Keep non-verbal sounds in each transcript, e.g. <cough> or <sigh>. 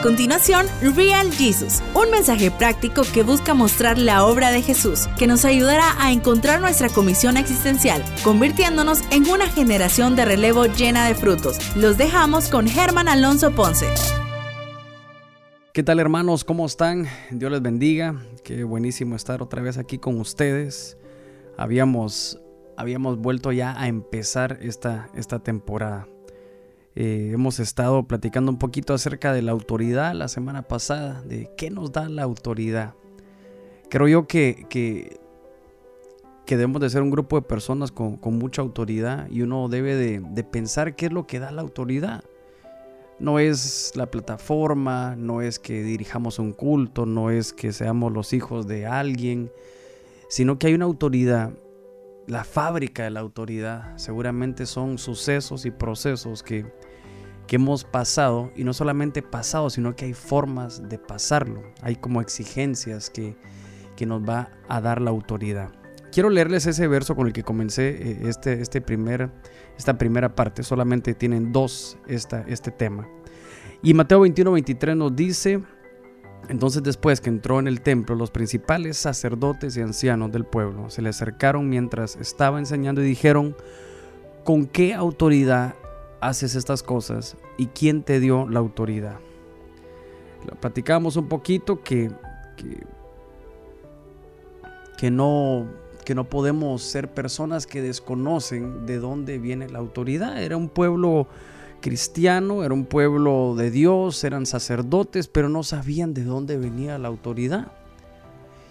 A continuación, Real Jesus, un mensaje práctico que busca mostrar la obra de Jesús, que nos ayudará a encontrar nuestra comisión existencial, convirtiéndonos en una generación de relevo llena de frutos. Los dejamos con Germán Alonso Ponce. ¿Qué tal hermanos? ¿Cómo están? Dios les bendiga. Qué buenísimo estar otra vez aquí con ustedes. Habíamos, habíamos vuelto ya a empezar esta, esta temporada. Eh, hemos estado platicando un poquito acerca de la autoridad la semana pasada, de qué nos da la autoridad. Creo yo que, que, debemos de ser un grupo de personas con, mucha autoridad y uno debe de, pensar qué es lo que da la autoridad. No es la plataforma, no es que dirijamos un culto, no es que seamos los hijos de alguien, sino que hay una autoridad la fábrica de la autoridad. Seguramente son sucesos y procesos que, hemos pasado, y no solamente pasado, sino que hay formas de pasarlo. Hay como exigencias que, nos va a dar la autoridad. Quiero leerles ese verso con el que comencé eh, este, este primer, esta primera parte. Solamente tienen dos esta, este tema. Y Mateo 21, 23 nos dice, entonces después que entró en el templo, los principales sacerdotes y ancianos del pueblo se le acercaron mientras estaba enseñando y dijeron, ¿con qué autoridad haces estas cosas y quién te dio la autoridad? Platicábamos un poquito que, que, no, que no podemos ser personas que desconocen de dónde viene la autoridad. Era un pueblo cristiano, era un pueblo de Dios, eran sacerdotes, pero no sabían de dónde venía la autoridad.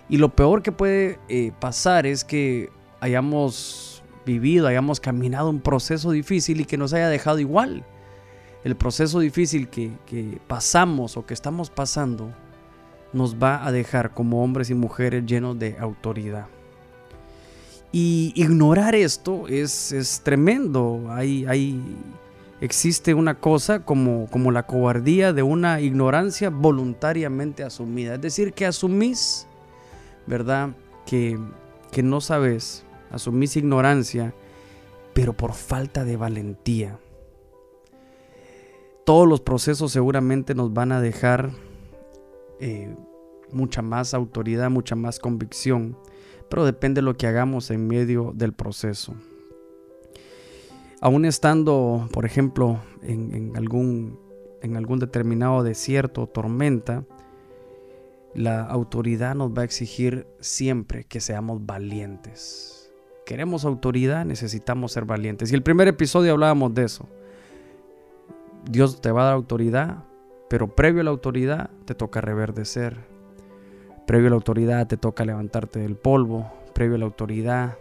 Y lo peor que puede eh, pasar es que hayamos vivido, hayamos caminado un proceso difícil y que nos haya dejado igual. El proceso difícil que, que pasamos o que estamos pasando nos va a dejar como hombres y mujeres llenos de autoridad. Y ignorar esto es, es tremendo. Hay, hay existe una cosa como, como la cobardía de una ignorancia voluntariamente asumida. Es decir, que asumís, ¿verdad? Que, que no sabes, asumís ignorancia, pero por falta de valentía. Todos los procesos seguramente nos van a dejar eh, mucha más autoridad, mucha más convicción, pero depende de lo que hagamos en medio del proceso aún estando, por ejemplo, en, algún, en algún determinado desierto o tormenta, la autoridad nos va a exigir siempre que seamos valientes. Queremos autoridad, necesitamos ser valientes. Y el primer episodio hablábamos de eso. Dios te va a dar autoridad, pero previo a la autoridad te toca reverdecer. Previo a la autoridad te toca levantarte del polvo. Previo a la autoridad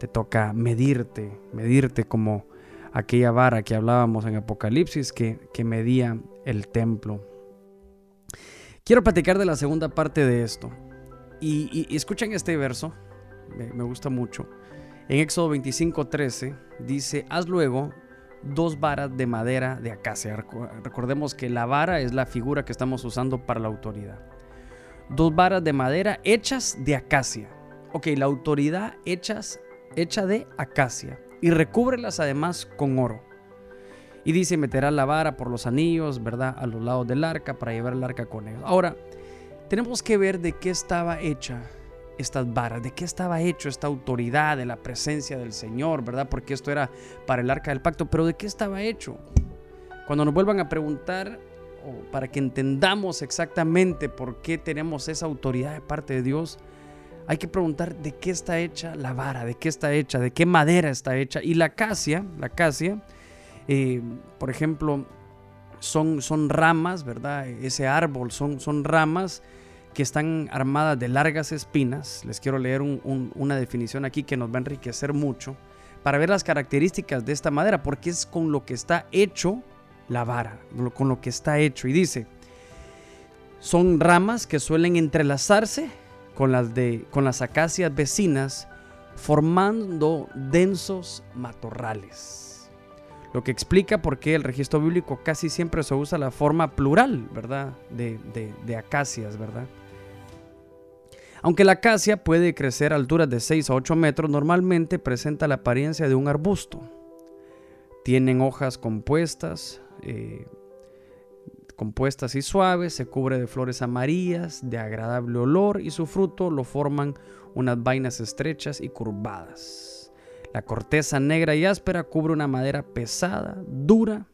te toca medirte, medirte como aquella vara que hablábamos en Apocalipsis que, medía el templo. Quiero platicar de la segunda parte de esto. Y, escuchen este verso, me, gusta mucho. En Éxodo 25:13 dice, haz luego dos varas de madera de acacia. Recordemos que la vara es la figura que estamos usando para la autoridad. Dos varas de madera hechas de acacia. Ok, la autoridad hechas, hecha de acacia y recúbrelas además con oro. Y dice, meterá la vara por los anillos, ¿verdad? A los lados del arca para llevar el arca con ellos. Ahora, tenemos que ver de qué estaba hecha estas varas, de qué estaba hecho esta autoridad de la presencia del Señor, ¿verdad? Porque esto era para el arca del pacto, pero de qué estaba hecho. Cuando nos vuelvan a preguntar, o para que entendamos exactamente por qué tenemos esa autoridad de parte de Dios, hay que preguntar de qué está hecha la vara, de qué está hecha, de qué madera está hecha. Y la acacia, la acacia, eh, por ejemplo, son, son ramas, ¿verdad? Ese árbol son, son ramas que están armadas de largas espinas. Les quiero leer una definición aquí que nos va a enriquecer mucho para ver las características de esta madera, porque es con lo que está hecho la vara, con lo que está hecho. Y dice, son ramas que suelen entrelazarse con las, de, con las acacias vecinas, formando densos matorrales. Lo que explica por qué el registro bíblico casi siempre se usa la forma plural, ¿verdad? De, de, acacias, ¿verdad? Aunque la acacia puede crecer a alturas de 6 a 8 metros, normalmente presenta la apariencia de un arbusto. Tienen hojas compuestas, eh, compuestas y suaves, se cubre de flores amarillas, de agradable olor y su fruto lo forman unas vainas estrechas y curvadas. La corteza negra y áspera cubre una madera pesada, dura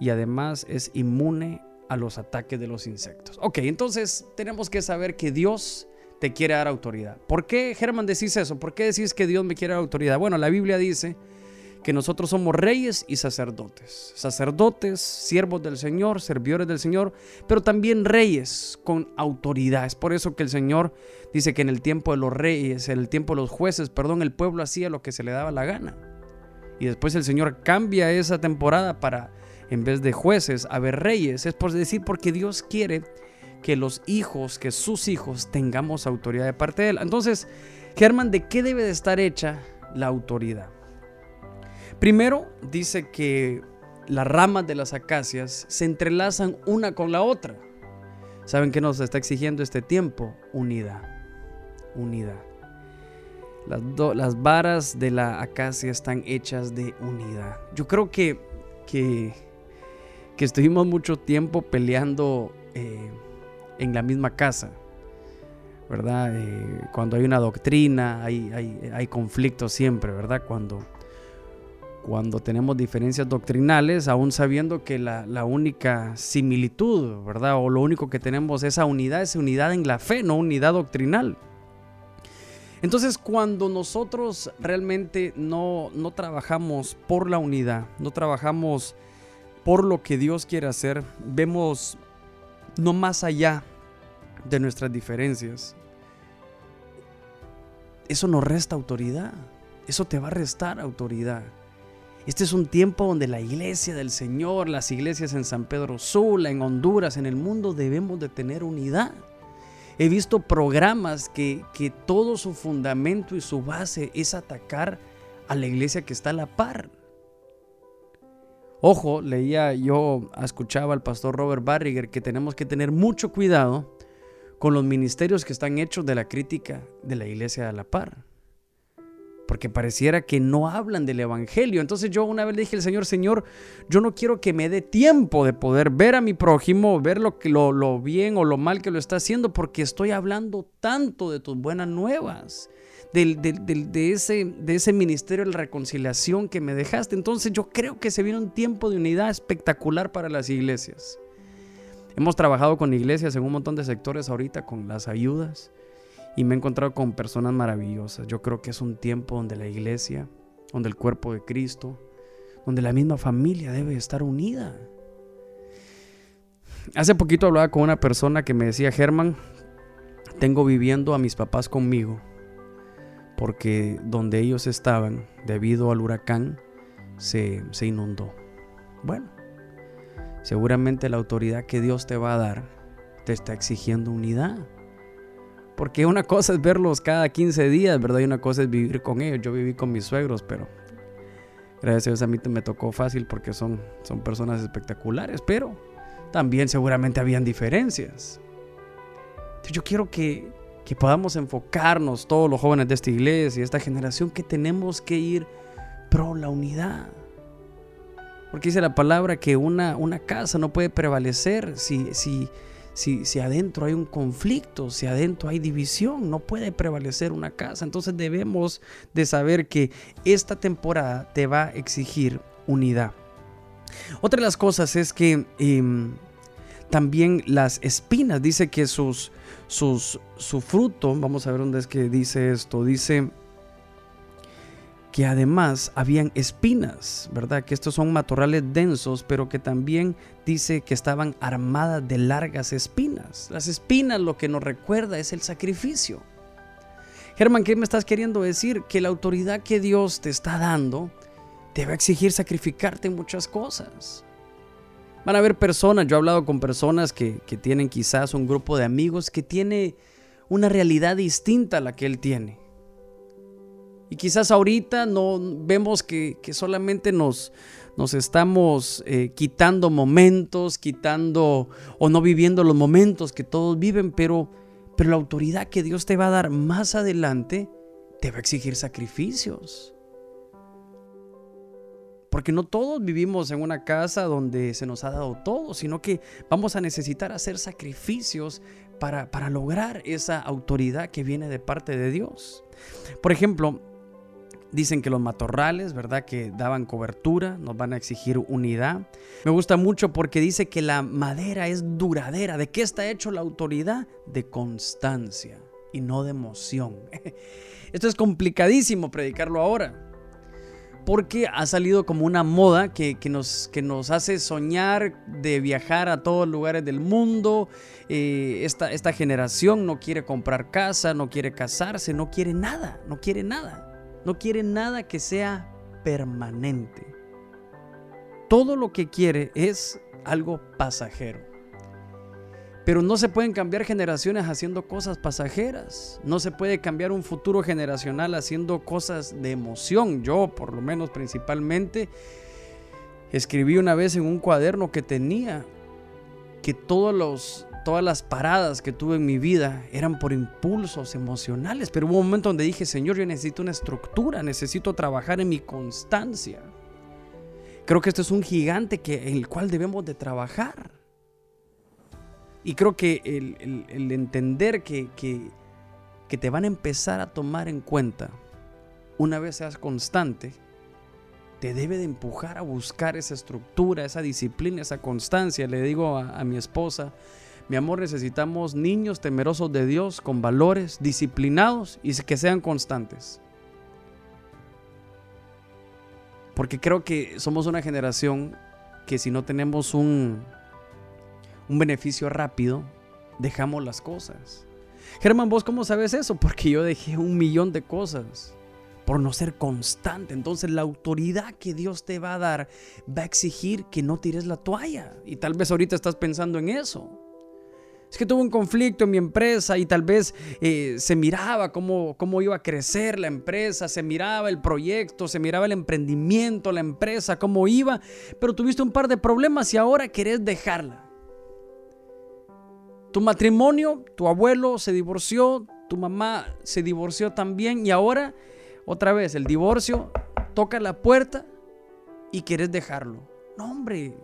y además es inmune a los ataques de los insectos. Ok, entonces tenemos que saber que Dios te quiere dar autoridad. ¿Por qué, Germán, decís eso? ¿Por qué decís que Dios me quiere dar autoridad? Bueno, la Biblia dice que nosotros somos reyes y sacerdotes. Sacerdotes, siervos del Señor, servidores del Señor, pero también reyes con autoridad. Es por eso que el Señor dice que en el tiempo de los reyes, en el tiempo de los jueces, perdón, el pueblo hacía lo que se le daba la gana. Y después el Señor cambia esa temporada para, en vez de jueces, haber reyes. Es por decir, porque Dios quiere que los hijos, que sus hijos tengamos autoridad de parte de Él. Entonces, Germán, ¿de qué debe de estar hecha la autoridad? Primero dice que las ramas de las acacias se entrelazan una con la otra. ¿Saben qué nos está exigiendo este tiempo? Unidad. Unidad. Las, las varas de la acacia están hechas de unidad. Yo creo que, que, estuvimos mucho tiempo peleando eh, en la misma casa. ¿Verdad? Eh, cuando hay una doctrina, hay, hay, hay conflictos siempre, ¿verdad? Cuando cuando tenemos diferencias doctrinales, aún sabiendo que la, única similitud, ¿verdad? O lo único que tenemos, esa unidad, es unidad en la fe, no unidad doctrinal. Entonces, cuando nosotros realmente no, no trabajamos por la unidad, no trabajamos por lo que Dios quiere hacer, vemos no más allá de nuestras diferencias. Eso nos resta autoridad. Eso te va a restar autoridad. Este es un tiempo donde la iglesia del Señor, las iglesias en San Pedro Sula, en Honduras, en el mundo, debemos de tener unidad. He visto programas que, que todo su fundamento y su base es atacar a la iglesia que está a la par. Ojo, leía yo, escuchaba al pastor Robert Barriger que tenemos que tener mucho cuidado con los ministerios que están hechos de la crítica de la iglesia a la par porque pareciera que no hablan del Evangelio. Entonces yo una vez le dije al Señor, Señor, yo no quiero que me dé tiempo de poder ver a mi prójimo, ver lo, lo, bien o lo mal que lo está haciendo, porque estoy hablando tanto de tus buenas nuevas. de, ese, de ese ministerio de reconciliación que me dejaste. Entonces yo creo que se viene un tiempo de unidad espectacular para las iglesias. Hemos trabajado con iglesias en un montón de sectores ahorita con las ayudas y me he encontrado con personas maravillosas. Yo creo que es un tiempo donde la iglesia, donde el cuerpo de Cristo, donde la misma familia debe estar unida. Hace poquito hablaba con una persona que me decía, Germán, tengo viviendo a mis papás conmigo, porque donde ellos estaban, debido al huracán, se, se inundó. Bueno, seguramente la autoridad que Dios te va a dar te está exigiendo unidad. Porque una cosa es verlos cada 15 días, ¿verdad? Y una cosa es vivir con ellos. Yo viví con mis suegros, pero gracias a Dios a mí me tocó fácil porque son, son personas espectaculares, pero también seguramente habían diferencias. Entonces yo quiero que, que podamos enfocarnos, todos los jóvenes de esta iglesia y esta generación, que tenemos que ir pro la unidad. Porque dice la palabra que una, una casa no puede prevalecer si, si, si, adentro hay un conflicto, si adentro hay división, no puede prevalecer una casa. Entonces debemos de saber que esta temporada te va a exigir unidad. Otra de las cosas es que em, también las espinas, dice que sus, sus, su fruto, vamos a ver dónde es que dice esto, dice que además habían espinas, ¿verdad? Que estos son matorrales densos, pero que también dice que estaban armadas de largas espinas. Las espinas lo que nos recuerda es el sacrificio. Germán, ¿qué me estás queriendo decir? Que la autoridad que Dios te está dando te va a exigir sacrificarte muchas cosas. Van a haber personas, yo he hablado con personas que, que tienen quizás un grupo de amigos que tiene una realidad distinta a la que él tiene y quizás ahorita no vemos que, solamente nos, nos estamos eh, quitando momentos, quitando o no viviendo los momentos que todos viven, pero, pero la autoridad que Dios te va a dar más adelante te va a exigir sacrificios. Porque no todos vivimos en una casa donde se nos ha dado todo, sino que vamos a necesitar hacer sacrificios para, para lograr esa autoridad que viene de parte de Dios. Por ejemplo, Dicen que los matorrales, ¿verdad? Que daban cobertura, nos van a exigir unidad. Me gusta mucho porque dice que la madera es duradera. ¿De qué está hecho la autoridad? De constancia y no de emoción. <laughs> Esto es complicadísimo predicarlo ahora. Porque ha salido como una moda que, nos, que nos hace soñar de viajar a todos lugares del mundo. Eh, esta, esta generación no quiere comprar casa, no quiere casarse, no quiere nada, no quiere nada. No quiere nada que sea permanente. Todo lo que quiere es algo pasajero. Pero no se pueden cambiar generaciones haciendo cosas pasajeras. No se puede cambiar un futuro generacional haciendo cosas de emoción. Yo, por lo menos principalmente, escribí una vez en un cuaderno que tenía que todos los todas las paradas que tuve en mi vida eran por impulsos emocionales, pero hubo un momento donde dije, Señor, yo necesito una estructura, necesito trabajar en mi constancia. Creo que esto es un gigante que, en el cual debemos de trabajar. Y creo que el, entender que, que, te van a empezar a tomar en cuenta una vez seas constante, te debe de empujar a buscar esa estructura, esa disciplina, esa constancia. Le digo a mi esposa, mi amor, necesitamos niños temerosos de Dios, con valores, disciplinados y que sean constantes. Porque creo que somos una generación que si no tenemos un, un beneficio rápido, dejamos las cosas. Germán, ¿vos cómo sabes eso? Porque yo dejé un millón de cosas por no ser constante. Entonces la autoridad que Dios te va a dar va a exigir que no tires la toalla. Y tal vez ahorita estás pensando en eso. Es que tuve un conflicto en mi empresa y tal vez eh, se miraba cómo, cómo iba a crecer la empresa, se miraba el proyecto, se miraba el emprendimiento, la empresa, cómo iba, pero tuviste un par de problemas y ahora querés dejarla. Tu matrimonio, tu abuelo se divorció, tu mamá se divorció también y ahora otra vez el divorcio toca la puerta y querés dejarlo. No, hombre,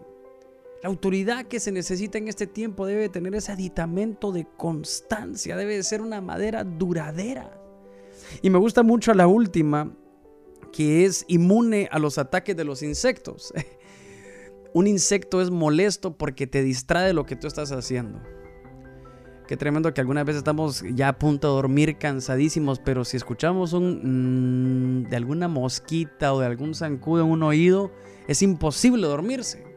la autoridad que se necesita en este tiempo debe tener ese aditamento de constancia, debe ser una madera duradera. Y me gusta mucho la última, que es inmune a los ataques de los insectos. <laughs> Un insecto es molesto porque te distrae de lo que tú estás haciendo. Qué tremendo que algunas veces estamos ya a punto de dormir cansadísimos, pero si escuchamos un de alguna mosquita o de algún zancudo en un oído, es imposible dormirse.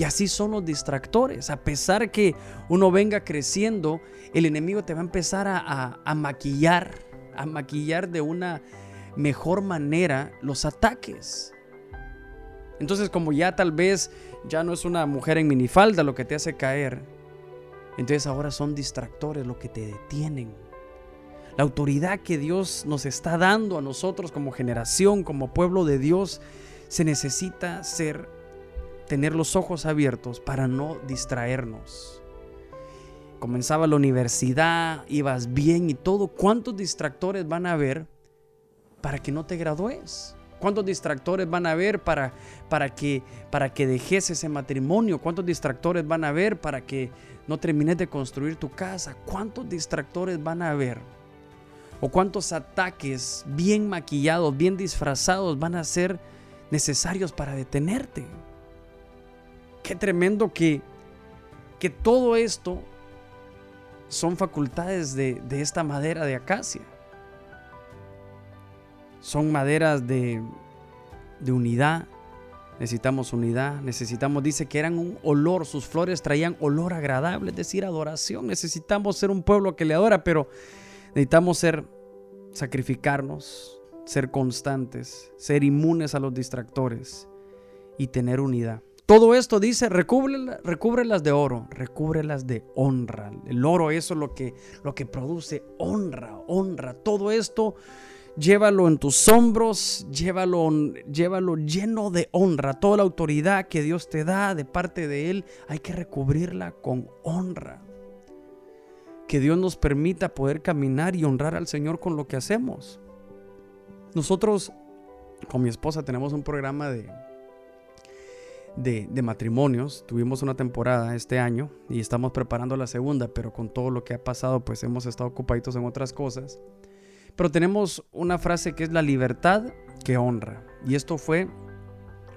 Y así son los distractores. A pesar que uno venga creciendo, el enemigo te va a empezar a, maquillar, a maquillar de una mejor manera los ataques. Entonces como ya tal vez ya no es una mujer en minifalda lo que te hace caer, entonces ahora son distractores lo que te detienen. La autoridad que Dios nos está dando a nosotros como generación, como pueblo de Dios, se necesita ser tener los ojos abiertos para no distraernos. Comenzaba la universidad, ibas bien y todo. ¿Cuántos distractores van a haber para que no te gradúes? ¿Cuántos distractores van a haber para, para, que, para que dejes ese matrimonio? ¿Cuántos distractores van a haber para que no termines de construir tu casa? ¿Cuántos distractores van a haber? ¿O cuántos ataques bien maquillados, bien disfrazados van a ser necesarios para detenerte? Qué tremendo que, que todo esto son facultades de, esta madera de acacia. Son maderas de, de unidad. Necesitamos unidad, necesitamos, dice que eran un olor, sus flores traían olor agradable, es decir, adoración. Necesitamos ser un pueblo que le adora, pero necesitamos ser, sacrificarnos, ser constantes, ser inmunes a los distractores y tener unidad. Todo esto dice, recúbrelas de oro, recúbrelas de honra. El oro, eso es lo que, lo que produce honra, honra. Todo esto, llévalo en tus hombros, llévalo, llévalo lleno de honra. Toda la autoridad que Dios te da de parte de Él, hay que recubrirla con honra. Que Dios nos permita poder caminar y honrar al Señor con lo que hacemos. Nosotros, con mi esposa, tenemos un programa de de, de, matrimonios. Tuvimos una temporada este año y estamos preparando la segunda, pero con todo lo que ha pasado, pues hemos estado ocupaditos en otras cosas. Pero tenemos una frase que es la libertad que honra. Y esto fue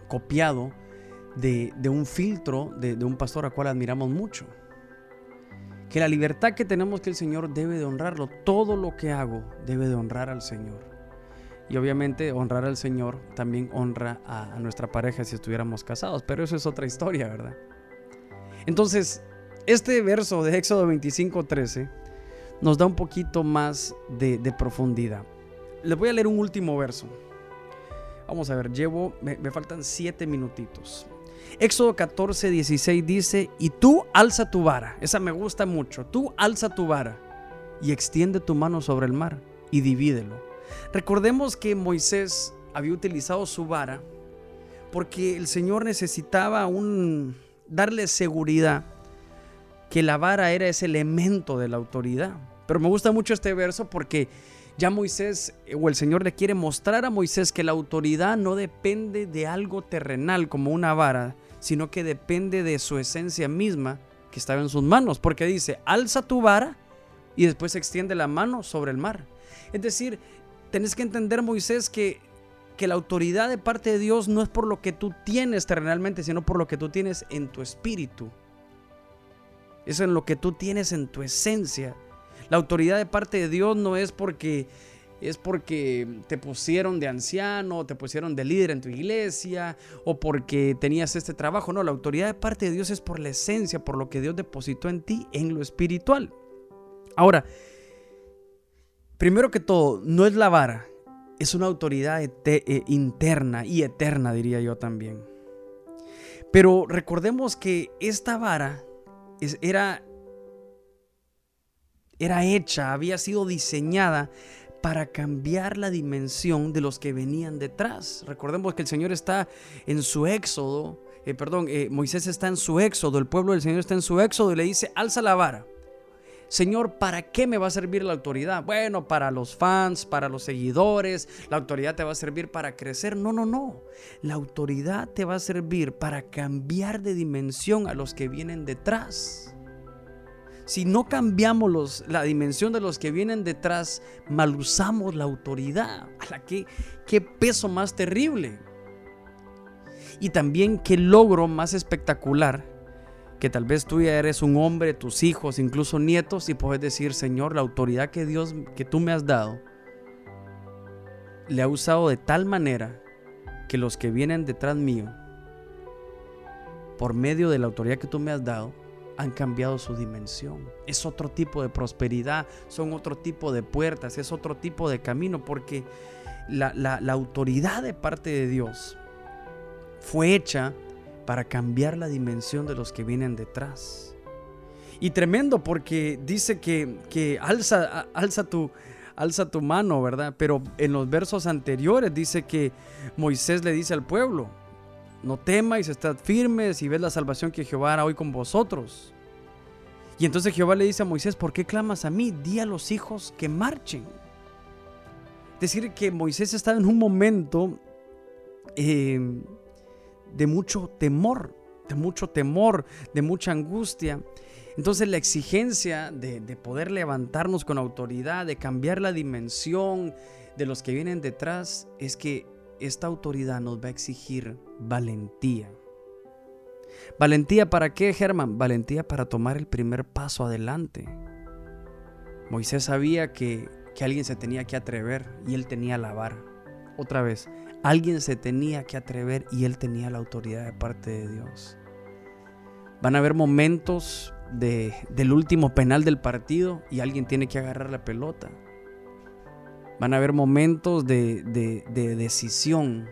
copiado de, un filtro de, de un pastor a cual admiramos mucho. Que la libertad que tenemos que el Señor debe de honrarlo. Todo lo que hago debe de honrar al Señor. Y obviamente honrar al Señor también honra a, nuestra pareja si estuviéramos casados. Pero eso es otra historia, ¿verdad? Entonces, este verso de Éxodo 25:13 nos da un poquito más de, profundidad. Les voy a leer un último verso. Vamos a ver, llevo, me, me faltan siete minutitos. Éxodo 14, 16 dice, y tú alza tu vara, esa me gusta mucho, tú alza tu vara y extiende tu mano sobre el mar y divídelo. Recordemos que Moisés había utilizado su vara porque el Señor necesitaba un, darle seguridad que la vara era ese elemento de la autoridad. Pero me gusta mucho este verso porque ya Moisés o el Señor le quiere mostrar a Moisés que la autoridad no depende de algo terrenal como una vara, sino que depende de su esencia misma que estaba en sus manos, porque dice, alza tu vara y después extiende la mano sobre el mar. Es decir, tenés que entender, Moisés, que, que la autoridad de parte de Dios no es por lo que tú tienes terrenalmente, sino por lo que tú tienes en tu espíritu. Es en lo que tú tienes en tu esencia. La autoridad de parte de Dios no es porque es porque te pusieron de anciano, te pusieron de líder en tu iglesia o porque tenías este trabajo. No, la autoridad de parte de Dios es por la esencia, por lo que Dios depositó en ti, en lo espiritual. Ahora, primero que todo, no es la vara, es una autoridad eh, interna y eterna, diría yo también. Pero recordemos que esta vara era, era hecha, había sido diseñada para cambiar la dimensión de los que venían detrás. Recordemos que el Señor está en su éxodo, eh, perdón, eh, Moisés está en su éxodo, el pueblo del Señor está en su éxodo y le dice, alza la vara. Señor, ¿para qué me va a servir la autoridad? Bueno, para los fans, para los seguidores, la autoridad te va a servir para crecer. No, no, no. La autoridad te va a servir para cambiar de dimensión a los que vienen detrás. Si no cambiamos la dimensión de los que vienen detrás, mal usamos la autoridad. ¿A la que, qué peso más terrible. Y también qué logro más espectacular que tal vez tú ya eres un hombre, tus hijos, incluso nietos, y puedes decir, Señor, la autoridad que Dios, que tú me has dado, le ha usado de tal manera que los que vienen detrás mío, por medio de la autoridad que tú me has dado, han cambiado su dimensión. Es otro tipo de prosperidad, son otro tipo de puertas, es otro tipo de camino, porque la, autoridad de parte de Dios fue hecha para cambiar la dimensión de los que vienen detrás. Y tremendo porque dice que, que alza, alza, tu, alza tu mano, ¿verdad? Pero en los versos anteriores dice que Moisés le dice al pueblo, no temáis, estad firmes y ved la salvación que Jehová hará hoy con vosotros. Y entonces Jehová le dice a Moisés, ¿por qué clamas a mí? Di a los hijos que marchen. Es decir, que Moisés estaba en un momento eh, de mucho temor, de mucho temor, de mucha angustia. Entonces la exigencia de, de, poder levantarnos con autoridad, de cambiar la dimensión de los que vienen detrás, es que esta autoridad nos va a exigir valentía. ¿Valentía para qué, Germán? Valentía para tomar el primer paso adelante. Moisés sabía que, que alguien se tenía que atrever y él tenía la vara. Otra vez, alguien se tenía que atrever y él tenía la autoridad de parte de Dios. Van a haber momentos de, del último penal del partido y alguien tiene que agarrar la pelota. Van a haber momentos de, decisión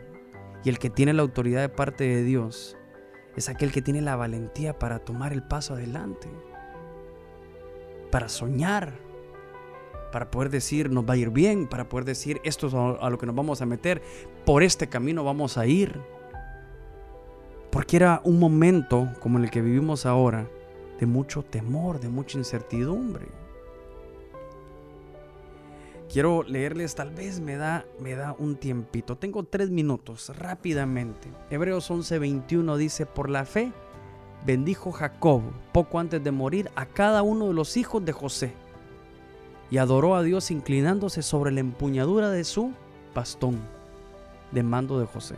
y el que tiene la autoridad de parte de Dios es aquel que tiene la valentía para tomar el paso adelante, para soñar, para poder decir nos va a ir bien, para poder decir esto es a lo que nos vamos a meter, por este camino vamos a ir. Porque era un momento como el que vivimos ahora de mucho temor, de mucha incertidumbre. quiero leerles, tal vez me da, me da un tiempito. Tengo tres minutos, rápidamente. Hebreos 11:21 dice, por la fe bendijo Jacob, poco antes de morir, a cada uno de los hijos de José, y adoró a Dios inclinándose sobre la empuñadura de su bastón de mando de José.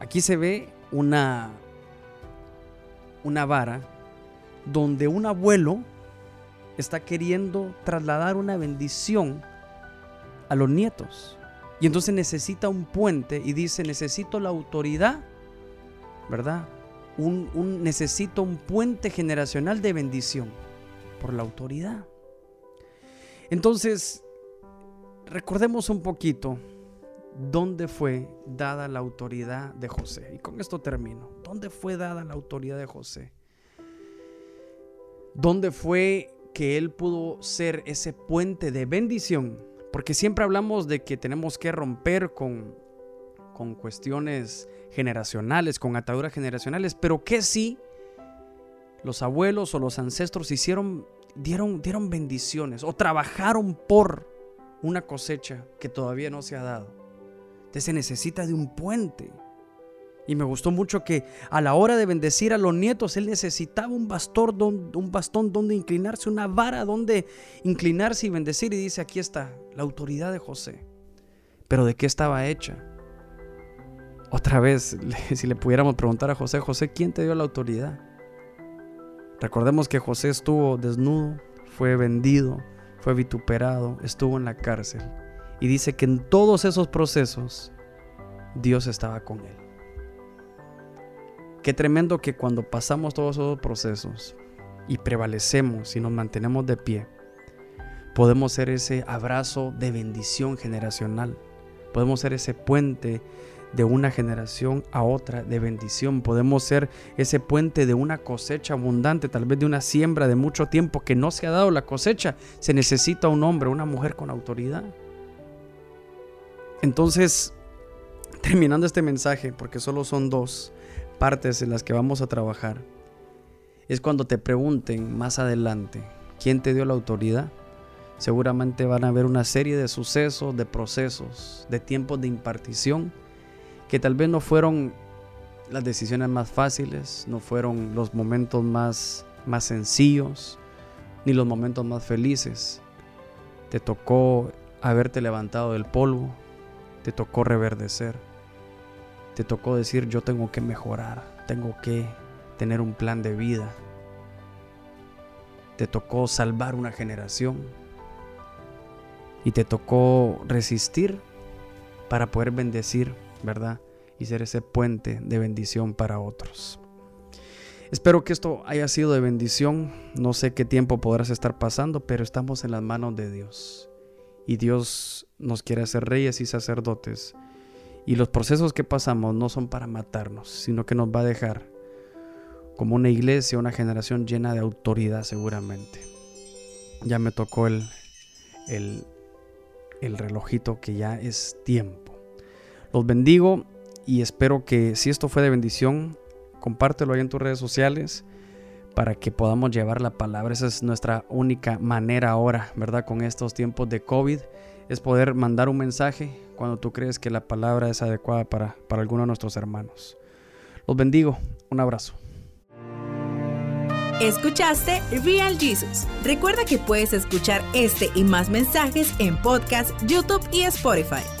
Aquí se ve una, una vara donde un abuelo está queriendo trasladar una bendición a los nietos. Y entonces necesita un puente y dice, necesito la autoridad, ¿verdad? Un, un, necesito un puente generacional de bendición por la autoridad. Entonces, recordemos un poquito dónde fue dada la autoridad de José. Y con esto termino. ¿Dónde fue dada la autoridad de José? ¿Dónde fue que él pudo ser ese puente de bendición? Porque siempre hablamos de que tenemos que romper con, con cuestiones generacionales, con ataduras generacionales, pero que si los abuelos o los ancestros hicieron, dieron, bendiciones o trabajaron por una cosecha que todavía no se ha dado. Entonces se necesita de un puente. Y me gustó mucho que a la hora de bendecir a los nietos, él necesitaba un bastón, un bastón donde inclinarse, una vara donde inclinarse y bendecir. Y dice, aquí está, la autoridad de José. Pero ¿de qué estaba hecha? Otra vez, <laughs> si le pudiéramos preguntar a José, José, ¿quién te dio la autoridad? Recordemos que José estuvo desnudo, fue vendido, fue vituperado, estuvo en la cárcel. Y dice que en todos esos procesos Dios estaba con él. Qué tremendo que cuando pasamos todos esos procesos y prevalecemos y nos mantenemos de pie, podemos ser ese abrazo de bendición generacional. Podemos ser ese puente de una generación a otra de bendición. Podemos ser ese puente de una cosecha abundante, tal vez de una siembra de mucho tiempo que no se ha dado la cosecha. Se necesita un hombre, una mujer con autoridad. Entonces, terminando este mensaje, porque solo son dos partes en las que vamos a trabajar, es cuando te pregunten más adelante, ¿quién te dio la autoridad? Seguramente van a haber una serie de sucesos, de procesos, de tiempos de impartición que tal vez no fueron las decisiones más fáciles, no fueron los momentos más, más sencillos, ni los momentos más felices. Te tocó haberte levantado del polvo, te tocó reverdecer, te tocó decir yo tengo que mejorar, tengo que tener un plan de vida, te tocó salvar una generación y te tocó resistir para poder bendecir ¿verdad? Y ser ese puente de bendición para otros. Espero que esto haya sido de bendición. No sé qué tiempo podrás estar pasando, pero estamos en las manos de Dios. Y Dios nos quiere hacer reyes y sacerdotes. Y los procesos que pasamos no son para matarnos, sino que nos va a dejar como una iglesia, una generación llena de autoridad seguramente. Ya me tocó el, el, el relojito que ya es tiempo. Los bendigo y espero que si esto fue de bendición, compártelo ahí en tus redes sociales para que podamos llevar la palabra. Esa es nuestra única manera ahora, ¿verdad? Con estos tiempos de COVID, es poder mandar un mensaje cuando tú crees que la palabra es adecuada para, para alguno de nuestros hermanos. Los bendigo. Un abrazo. Escuchaste Real Jesus. Recuerda que puedes escuchar este y más mensajes en podcast, YouTube y Spotify.